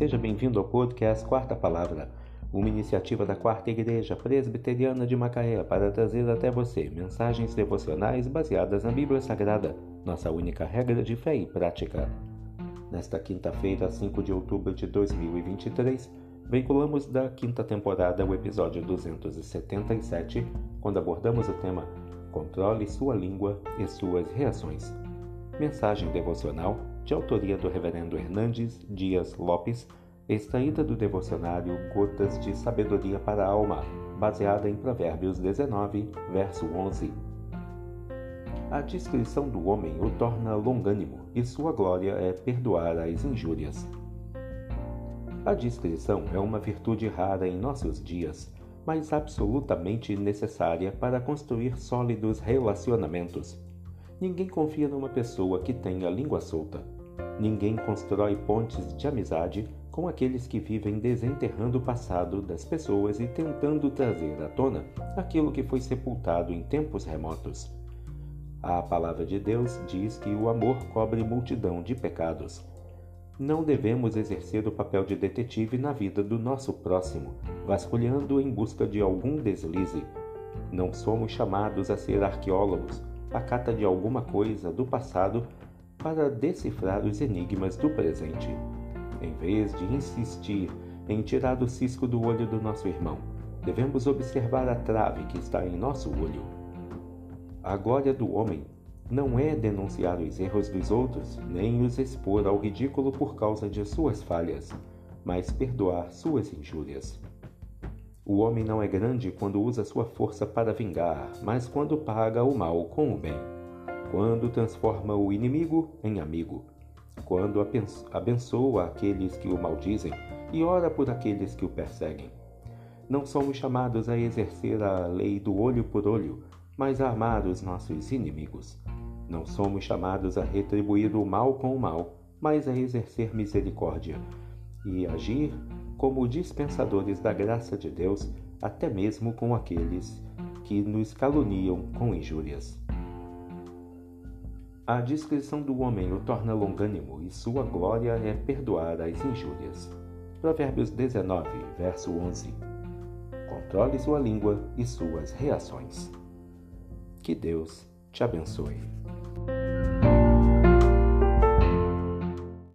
Seja bem-vindo ao podcast Quarta Palavra, uma iniciativa da Quarta Igreja Presbiteriana de Macaé para trazer até você mensagens devocionais baseadas na Bíblia Sagrada, nossa única regra de fé e prática. Nesta quinta-feira, 5 de outubro de 2023, veiculamos da quinta temporada o episódio 277, quando abordamos o tema Controle sua língua e suas reações. Mensagem devocional de autoria do Reverendo Hernandes Dias Lopes, extraída do devocionário Gotas de Sabedoria para a Alma, baseada em Provérbios 19, verso 11. A descrição do homem o torna longânimo, e sua glória é perdoar as injúrias. A discrição é uma virtude rara em nossos dias, mas absolutamente necessária para construir sólidos relacionamentos. Ninguém confia numa pessoa que tem a língua solta. Ninguém constrói pontes de amizade com aqueles que vivem desenterrando o passado das pessoas e tentando trazer à tona aquilo que foi sepultado em tempos remotos. A palavra de Deus diz que o amor cobre multidão de pecados. Não devemos exercer o papel de detetive na vida do nosso próximo, vasculhando em busca de algum deslize. Não somos chamados a ser arqueólogos, à cata de alguma coisa do passado para decifrar os enigmas do presente. Em vez de insistir em tirar o cisco do olho do nosso irmão, devemos observar a trave que está em nosso olho. A glória do homem não é denunciar os erros dos outros, nem os expor ao ridículo por causa de suas falhas, mas perdoar suas injúrias. O homem não é grande quando usa sua força para vingar, mas quando paga o mal com o bem, quando transforma o inimigo em amigo, quando abençoa aqueles que o maldizem e ora por aqueles que o perseguem. Não somos chamados a exercer a lei do olho por olho, mas a amar os nossos inimigos. Não somos chamados a retribuir o mal com o mal, mas a exercer misericórdia e agir como dispensadores da graça de Deus, até mesmo com aqueles que nos caluniam com injúrias. A descrição do homem o torna longânimo e sua glória é perdoar as injúrias. Provérbios 19, verso 11. Controle sua língua e suas reações. Que Deus te abençoe.